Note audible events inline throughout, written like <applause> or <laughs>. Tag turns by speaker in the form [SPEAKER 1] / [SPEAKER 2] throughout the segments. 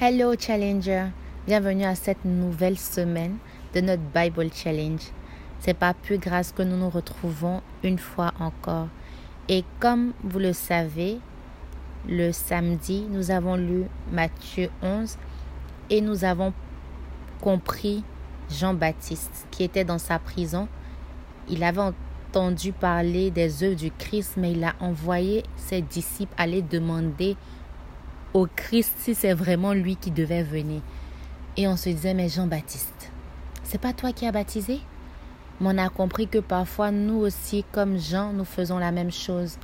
[SPEAKER 1] Hello Challenger, bienvenue à cette nouvelle semaine de notre Bible Challenge. C'est pas plus grâce que nous nous retrouvons une fois encore. Et comme vous le savez, le samedi, nous avons lu Matthieu 11 et nous avons compris Jean-Baptiste qui était dans sa prison. Il avait entendu parler des œuvres du Christ, mais il a envoyé ses disciples aller demander au Christ si c'est vraiment lui qui devait venir. Et on se disait, mais Jean-Baptiste, c'est pas toi qui as baptisé? Mais on a compris que parfois, nous aussi, comme Jean, nous faisons la même chose.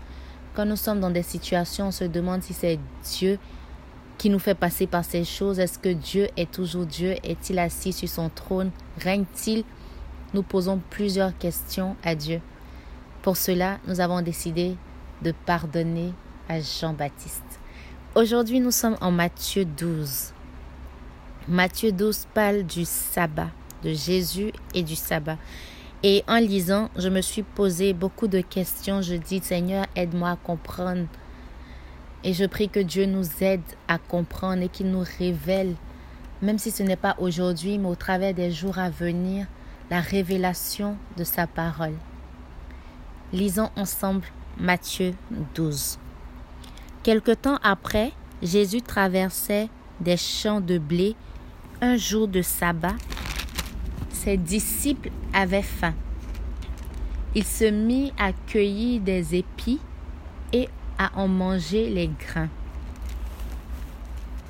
[SPEAKER 1] Quand nous sommes dans des situations, on se demande si c'est Dieu qui nous fait passer par ces choses. Est-ce que Dieu est toujours Dieu? Est-il assis sur son trône? Règne-t-il? Nous posons plusieurs questions à Dieu. Pour cela, nous avons décidé de pardonner à Jean-Baptiste. Aujourd'hui, nous sommes en Matthieu 12. Matthieu 12 parle du sabbat, de Jésus et du sabbat. Et en lisant, je me suis posé beaucoup de questions. Je dis, Seigneur, aide-moi à comprendre. Et je prie que Dieu nous aide à comprendre et qu'il nous révèle, même si ce n'est pas aujourd'hui, mais au travers des jours à venir, la révélation de sa parole. Lisons ensemble Matthieu 12. Quelque temps après, Jésus traversait des champs de blé un jour de sabbat. Ses disciples avaient faim. Il se mit à cueillir des épis et à en manger les grains.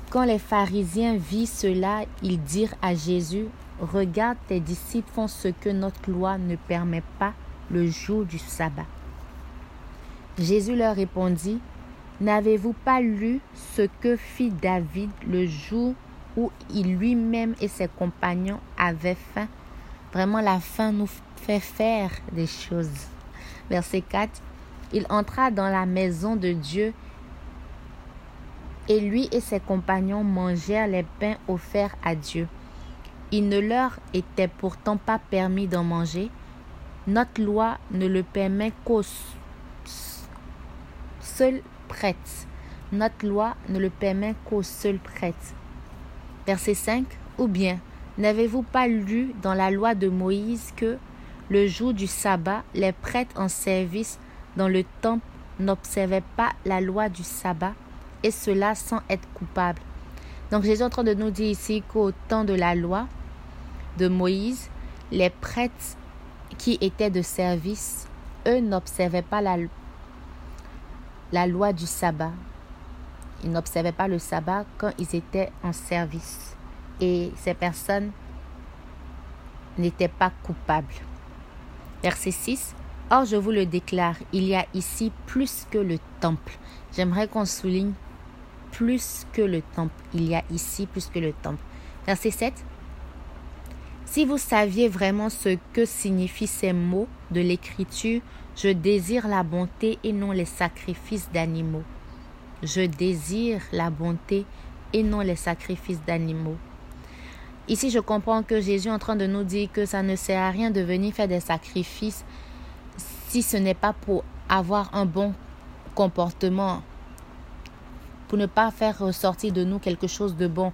[SPEAKER 1] Quand les pharisiens virent cela, ils dirent à Jésus, Regarde, tes disciples font ce que notre loi ne permet pas le jour du sabbat. Jésus leur répondit, N'avez-vous pas lu ce que fit David le jour où il lui-même et ses compagnons avaient faim? Vraiment, la faim nous fait faire des choses. Verset 4. Il entra dans la maison de Dieu et lui et ses compagnons mangèrent les pains offerts à Dieu. Il ne leur était pourtant pas permis d'en manger. Notre loi ne le permet qu'aux seuls prêtre. Notre loi ne le permet qu'aux seuls prêtres. Verset 5. Ou bien, n'avez-vous pas lu dans la loi de Moïse que le jour du sabbat, les prêtres en service dans le temple n'observaient pas la loi du sabbat, et cela sans être coupables. Donc Jésus est en train de nous dire ici qu'au temps de la loi de Moïse, les prêtres qui étaient de service, eux n'observaient pas la, la loi du sabbat. Ils n'observaient pas le sabbat quand ils étaient en service. Et ces personnes n'étaient pas coupables. Verset 6. Or, je vous le déclare, il y a ici plus que le temple. J'aimerais qu'on souligne plus que le temple. Il y a ici plus que le temple. Verset 7. Si vous saviez vraiment ce que signifient ces mots de l'Écriture, je désire la bonté et non les sacrifices d'animaux. Je désire la bonté et non les sacrifices d'animaux. Ici, je comprends que Jésus est en train de nous dire que ça ne sert à rien de venir faire des sacrifices si ce n'est pas pour avoir un bon comportement, pour ne pas faire ressortir de nous quelque chose de bon.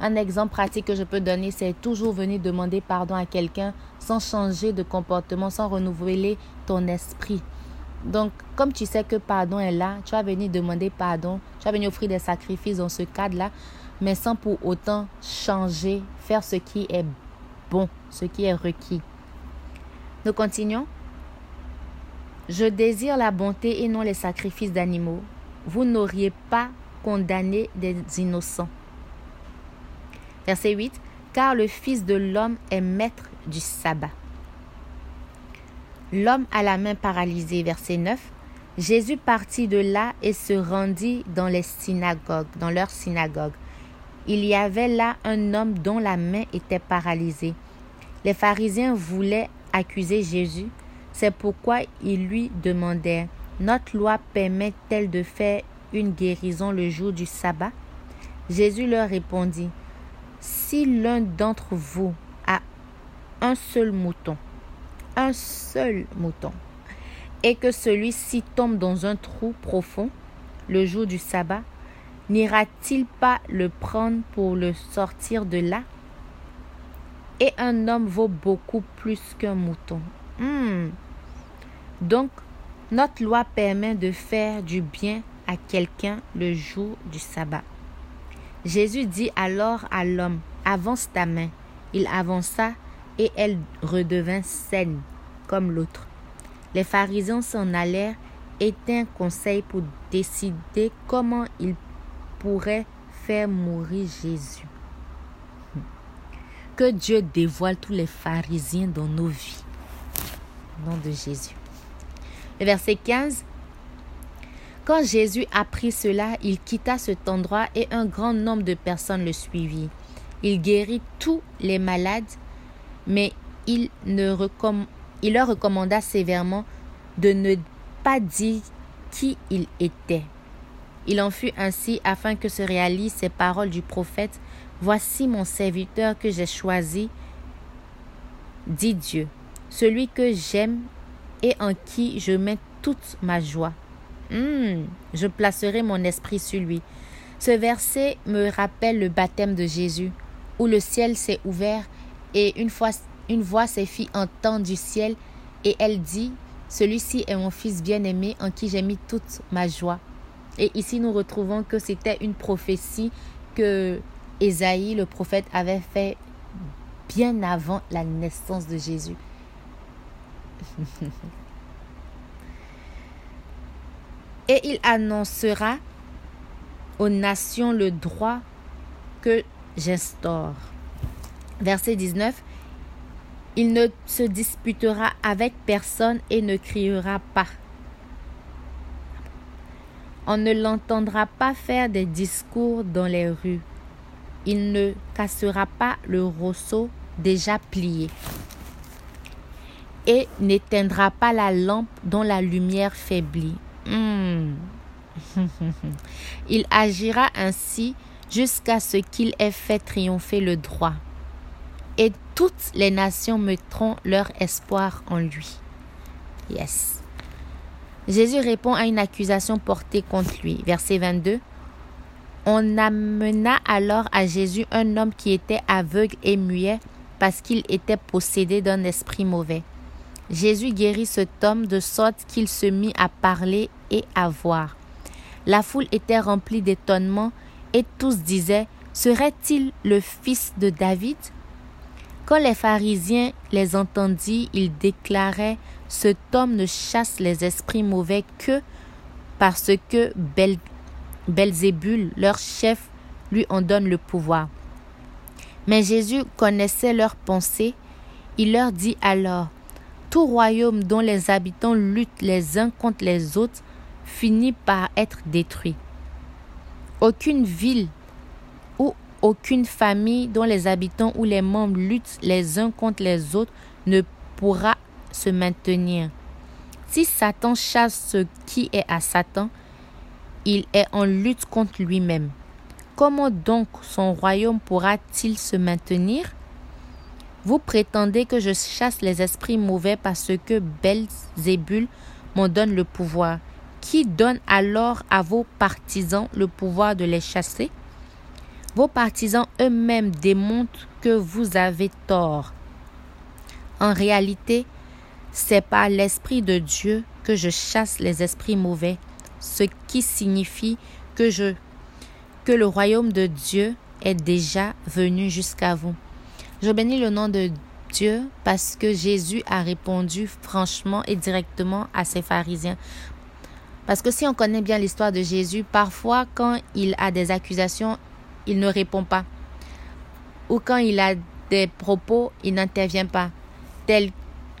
[SPEAKER 1] Un exemple pratique que je peux donner, c'est toujours venir demander pardon à quelqu'un sans changer de comportement, sans renouveler ton esprit. Donc, comme tu sais que pardon est là, tu vas venir demander pardon, tu vas venir offrir des sacrifices dans ce cadre-là, mais sans pour autant changer, faire ce qui est bon, ce qui est requis. Nous continuons. Je désire la bonté et non les sacrifices d'animaux. Vous n'auriez pas condamné des innocents. Verset 8. Car le Fils de l'homme est maître du sabbat. L'homme à la main paralysée. Verset 9. Jésus partit de là et se rendit dans les synagogues, dans leur synagogue. Il y avait là un homme dont la main était paralysée. Les pharisiens voulaient accuser Jésus. C'est pourquoi ils lui demandèrent Notre loi permet-elle de faire une guérison le jour du sabbat? Jésus leur répondit si l'un d'entre vous a un seul mouton, un seul mouton, et que celui-ci tombe dans un trou profond le jour du sabbat, n'ira-t-il pas le prendre pour le sortir de là? Et un homme vaut beaucoup plus qu'un mouton. Hmm. Donc, notre loi permet de faire du bien à quelqu'un le jour du sabbat. Jésus dit alors à l'homme, avance ta main. Il avança et elle redevint saine comme l'autre. Les pharisiens s'en allèrent et un conseil pour décider comment ils pourraient faire mourir Jésus. Que Dieu dévoile tous les pharisiens dans nos vies. Au nom de Jésus. Le verset 15. Quand Jésus apprit cela, il quitta cet endroit et un grand nombre de personnes le suivirent. Il guérit tous les malades, mais il, ne leur recommanda sévèrement de ne pas dire qui il était. Il en fut ainsi afin que se réalisent ces paroles du prophète. Voici mon serviteur que j'ai choisi, dit Dieu, celui que j'aime et en qui je mets toute ma joie. Hmm, je placerai mon esprit sur lui. Ce verset me rappelle le baptême de Jésus où le ciel s'est ouvert et une, fois, une voix s'est fit entendre du ciel et elle dit, Celui-ci est mon fils bien-aimé en qui j'ai mis toute ma joie. Et ici nous retrouvons que c'était une prophétie que Ésaïe, le prophète, avait fait bien avant la naissance de Jésus. <laughs> et il annoncera aux nations le droit que j'instaure. Verset 19. Il ne se disputera avec personne et ne criera pas. On ne l'entendra pas faire des discours dans les rues. Il ne cassera pas le rosseau déjà plié et n'éteindra pas la lampe dont la lumière faiblit. Hmm. <laughs> Il agira ainsi jusqu'à ce qu'il ait fait triompher le droit. Et toutes les nations mettront leur espoir en lui. Yes. Jésus répond à une accusation portée contre lui. Verset 22. On amena alors à Jésus un homme qui était aveugle et muet parce qu'il était possédé d'un esprit mauvais. Jésus guérit cet homme de sorte qu'il se mit à parler et à voir. La foule était remplie d'étonnement et tous disaient Serait-il le fils de David? Quand les pharisiens les entendirent, ils déclaraient Cet homme ne chasse les esprits mauvais que parce que Belzébul, leur chef, lui en donne le pouvoir. Mais Jésus connaissait leurs pensées. Il leur dit alors Tout royaume dont les habitants luttent les uns contre les autres finit par être détruit. Aucune ville ou aucune famille dont les habitants ou les membres luttent les uns contre les autres ne pourra se maintenir. Si Satan chasse ce qui est à Satan, il est en lutte contre lui-même. Comment donc son royaume pourra-t-il se maintenir? Vous prétendez que je chasse les esprits mauvais parce que Belzébul m'en donne le pouvoir qui donne alors à vos partisans le pouvoir de les chasser? Vos partisans eux-mêmes démontrent que vous avez tort. En réalité, c'est par l'Esprit de Dieu que je chasse les esprits mauvais, ce qui signifie que le royaume de Dieu est déjà venu jusqu'à vous. Je bénis le nom de Dieu parce que Jésus a répondu franchement et directement à ses pharisiens. Parce que si on connaît bien l'histoire de Jésus, parfois quand il a des accusations, il ne répond pas. Ou quand il a des propos, il n'intervient pas. Tel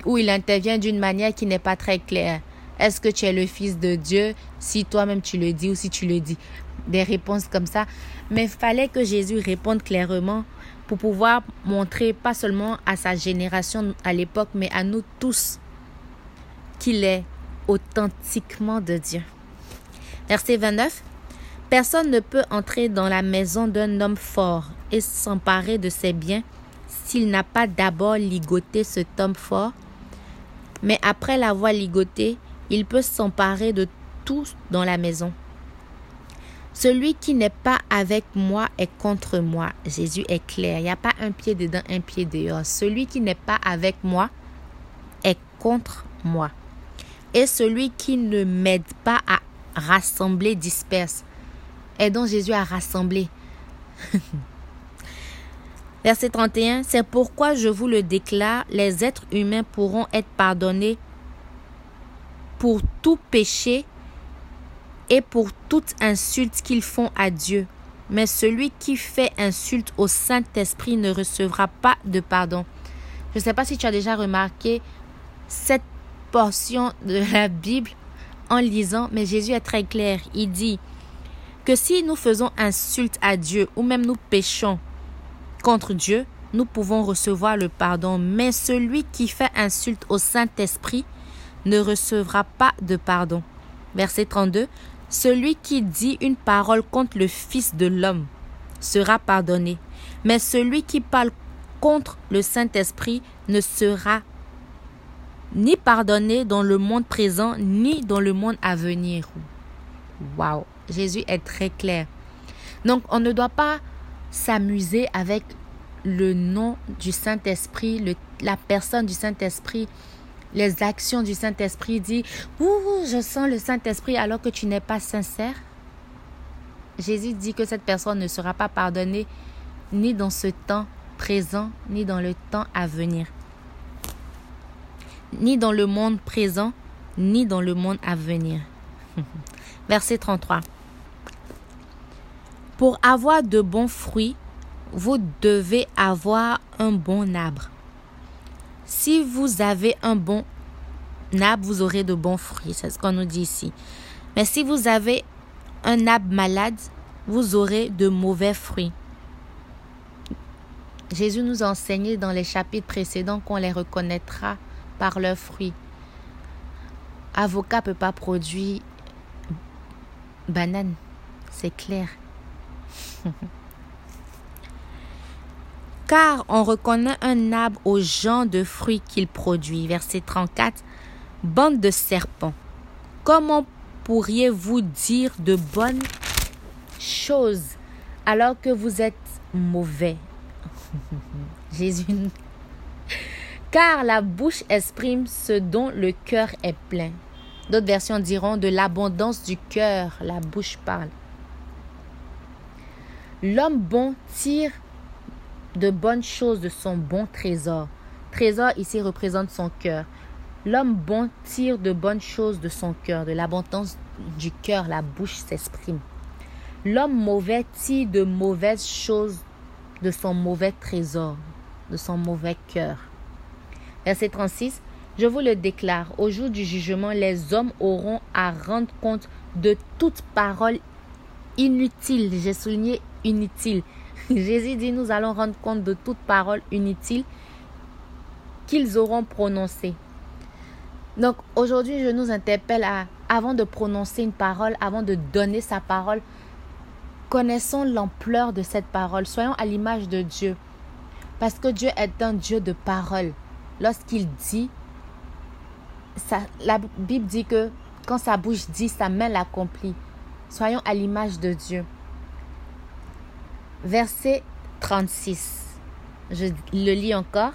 [SPEAKER 1] ou il intervient d'une manière qui n'est pas très claire. Est-ce que tu es le fils de Dieu? Si toi-même tu le dis ou si tu le dis Des réponses comme ça. Mais il fallait que Jésus réponde clairement pour pouvoir montrer pas seulement à sa génération à l'époque, mais à nous tous qu'il est authentiquement de Dieu. Verset 29. Personne ne peut entrer dans la maison d'un homme fort et s'emparer de ses biens s'il n'a pas d'abord ligoté cet homme fort. Mais après l'avoir ligoté, il peut s'emparer de tout dans la maison. Celui qui n'est pas avec moi est contre moi. Jésus est clair. Il n'y a pas un pied dedans, un pied dehors. Celui qui n'est pas avec moi est contre moi. Et celui qui ne m'aide pas à rassembler disperse. Aidons Jésus à rassembler. <laughs> Verset 31, c'est pourquoi je vous le déclare, les êtres humains pourront être pardonnés pour tout péché et pour toute insulte qu'ils font à Dieu. Mais celui qui fait insulte au Saint-Esprit ne recevra pas de pardon. Je ne sais pas si tu as déjà remarqué cette portion de la Bible en lisant, mais Jésus est très clair. Il dit que si nous faisons insulte à Dieu ou même nous péchons contre Dieu, nous pouvons recevoir le pardon. Mais celui qui fait insulte au Saint-Esprit ne recevra pas de pardon. Verset 32. Celui qui dit une parole contre le Fils de l'homme sera pardonné, mais celui qui parle contre le Saint-Esprit ne sera ni pardonné dans le monde présent, ni dans le monde à venir. Waouh, Jésus est très clair. Donc, on ne doit pas s'amuser avec le nom du Saint-Esprit, la personne du Saint-Esprit, les actions du Saint-Esprit, dit Ouh, je sens le Saint-Esprit alors que tu n'es pas sincère. Jésus dit que cette personne ne sera pas pardonnée ni dans ce temps présent, ni dans le temps à venir. Ni dans le monde présent, ni dans le monde à venir. <laughs> Verset 33. Pour avoir de bons fruits, vous devez avoir un bon arbre. Si vous avez un bon arbre, vous aurez de bons fruits. C'est ce qu'on nous dit ici. Mais si vous avez un arbre malade, vous aurez de mauvais fruits. Jésus nous a enseigné dans les chapitres précédents qu'on les reconnaîtra par leurs fruits. Avocat peut pas produire banane, c'est clair. <laughs> car on reconnaît un arbre au genre de fruits qu'il produit. Verset 34. Bande de serpents. Comment pourriez-vous dire de bonnes choses alors que vous êtes mauvais? <laughs> Jésus. Car la bouche exprime ce dont le cœur est plein. D'autres versions diront de l'abondance du cœur, la bouche parle. L'homme bon tire de bonnes choses de son bon trésor. Trésor ici représente son cœur. L'homme bon tire de bonnes choses de son cœur, de l'abondance du cœur, la bouche s'exprime. L'homme mauvais tire de mauvaises choses de son mauvais trésor, de son mauvais cœur. Verset 36. Je vous le déclare, au jour du jugement, les hommes auront à rendre compte de toute parole inutile. J'ai souligné inutile <laughs> Jésus dit, nous allons rendre compte de toute parole inutile qu'ils auront prononcée. Donc aujourd'hui, je nous interpelle à, avant de prononcer une parole, avant de donner sa parole, connaissons l'ampleur de cette parole. Soyons à l'image de Dieu. Parce que Dieu est un Dieu de parole. Lorsqu'il dit, la Bible dit que quand sa bouche dit, sa main l'accomplit. Soyons à l'image de Dieu. Verset 36. Je le lis encore.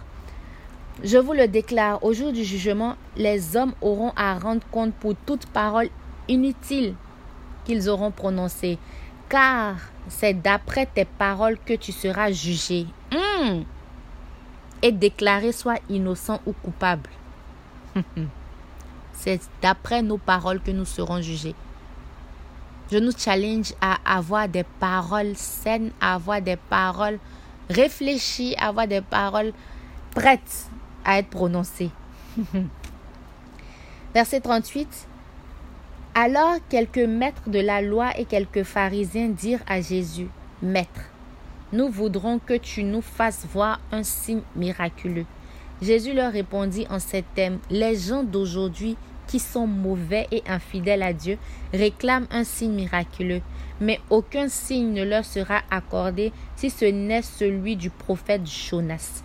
[SPEAKER 1] Je vous le déclare, au jour du jugement, les hommes auront à rendre compte pour toute parole inutile qu'ils auront prononcée, car c'est d'après tes paroles que tu seras jugé hmm. et déclaré soit innocent ou coupable. <laughs> c'est d'après nos paroles que nous serons jugés. Je nous challenge à avoir des paroles saines, à avoir des paroles réfléchies, à avoir des paroles prêtes à être prononcées. <laughs> Verset 38. Alors quelques maîtres de la loi et quelques pharisiens dirent à Jésus, Maître, nous voudrons que tu nous fasses voir un signe miraculeux. Jésus leur répondit en ces termes, Les gens d'aujourd'hui qui sont mauvais et infidèles à Dieu réclament un signe miraculeux, mais aucun signe ne leur sera accordé si ce n'est celui du prophète Jonas.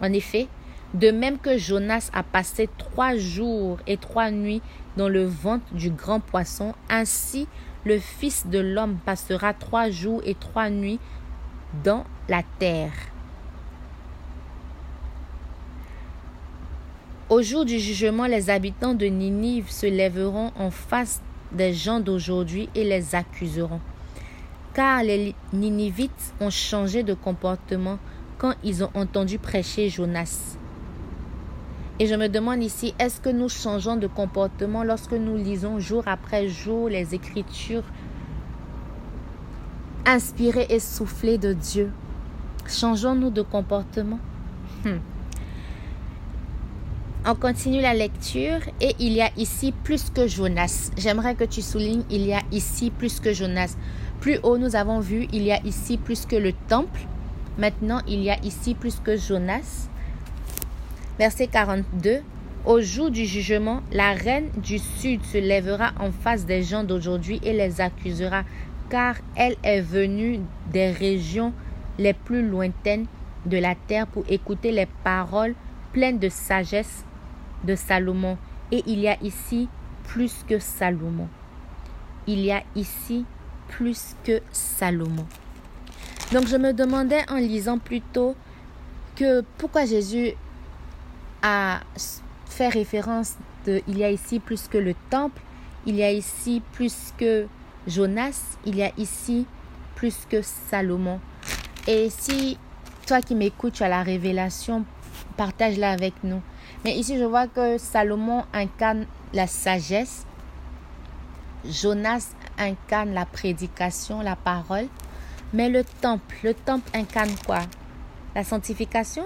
[SPEAKER 1] En effet, de même que Jonas a passé trois jours et trois nuits dans le ventre du grand poisson, ainsi le Fils de l'homme passera trois jours et trois nuits dans la terre. Au jour du jugement, les habitants de Ninive se lèveront en face des gens d'aujourd'hui et les accuseront. Car les Ninivites ont changé de comportement quand ils ont entendu prêcher Jonas. Et je me demande ici, est-ce que nous changeons de comportement lorsque nous lisons jour après jour les Écritures inspirées et soufflées de Dieu? Changeons-nous de comportement? Hmm. On continue la lecture et il y a ici plus que Jonas. J'aimerais que tu soulignes, il y a ici plus que Jonas. Plus haut, nous avons vu, il y a ici plus que le temple. Maintenant, il y a ici plus que Jonas. Verset 42. Au jour du jugement, la reine du sud se lèvera en face des gens d'aujourd'hui et les accusera, car elle est venue des régions les plus lointaines de la terre pour écouter les paroles pleines de sagesse de Salomon. Et il y a ici plus que Salomon. Il y a ici plus que Salomon. Donc je me demandais en lisant plutôt que pourquoi Jésus a fait référence de il y a ici plus que le temple, il y a ici plus que Jonas, il y a ici plus que Salomon. Et si toi qui m'écoutes, tu la révélation, partage-la avec nous. Mais ici, je vois que Salomon incarne la sagesse. Jonas incarne la prédication, la parole. Mais le temple, le temple incarne quoi? La sanctification?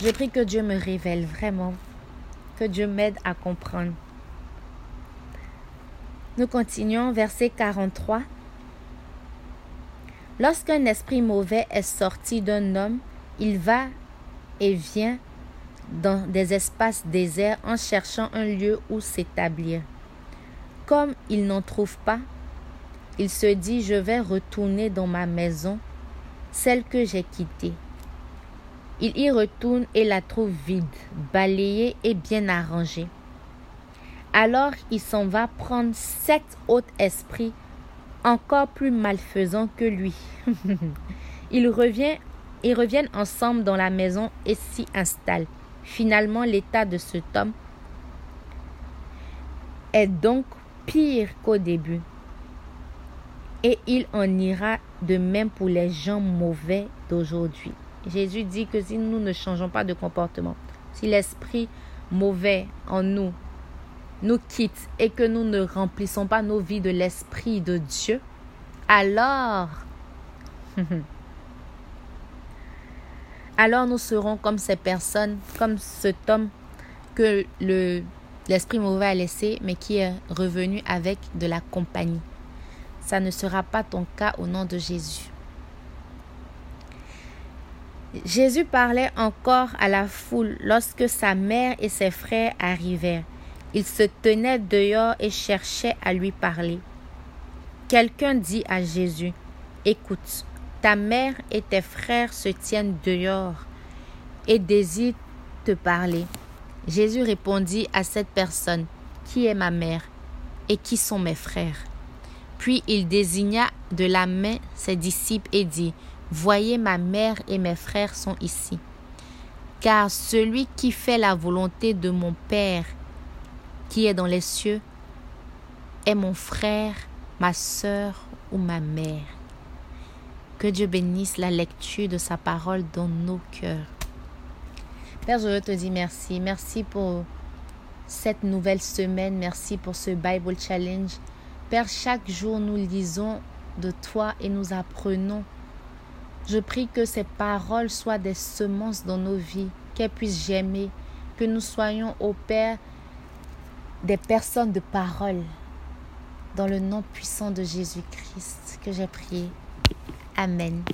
[SPEAKER 1] Je prie que Dieu me révèle vraiment, que Dieu m'aide à comprendre. Nous continuons, verset 43. Lorsqu'un esprit mauvais est sorti d'un homme, il va et vient dans des espaces déserts en cherchant un lieu où s'établir. Comme il n'en trouve pas, il se dit je vais retourner dans ma maison, celle que j'ai quittée. Il y retourne et la trouve vide, balayée et bien arrangée. Alors il s'en va prendre sept autres esprits encore plus malfaisants que lui. <laughs> il revient ils reviennent ensemble dans la maison et s'y installent. Finalement, l'état de cet homme est donc pire qu'au début. Et il en ira de même pour les gens mauvais d'aujourd'hui. Jésus dit que si nous ne changeons pas de comportement, si l'esprit mauvais en nous nous quitte et que nous ne remplissons pas nos vies de l'esprit de Dieu, alors <laughs> alors nous serons comme ces personnes, comme cet homme que le, l'esprit mauvais a laissé, mais qui est revenu avec de la compagnie. Ça ne sera pas ton cas au nom de Jésus. Jésus parlait encore à la foule lorsque sa mère et ses frères arrivèrent. Ils se tenaient dehors et cherchaient à lui parler. Quelqu'un dit à Jésus, Écoute, ta mère et tes frères se tiennent dehors et désirent te parler. Jésus répondit à cette personne, Qui est ma mère et qui sont mes frères? Puis il désigna de la main ses disciples et dit, Voyez ma mère et mes frères sont ici. Car celui qui fait la volonté de mon Père qui est dans les cieux est mon frère, ma sœur ou ma mère. Que Dieu bénisse la lecture de sa parole dans nos cœurs. Père, je te dis merci. Merci pour cette nouvelle semaine. Merci pour ce Bible Challenge. Père, chaque jour nous lisons de toi et nous apprenons. Je prie que ces paroles soient des semences dans nos vies, qu'elles puissent germer, que nous soyons, au Père, des personnes de parole. Dans le nom puissant de Jésus-Christ que j'ai prié. Amen.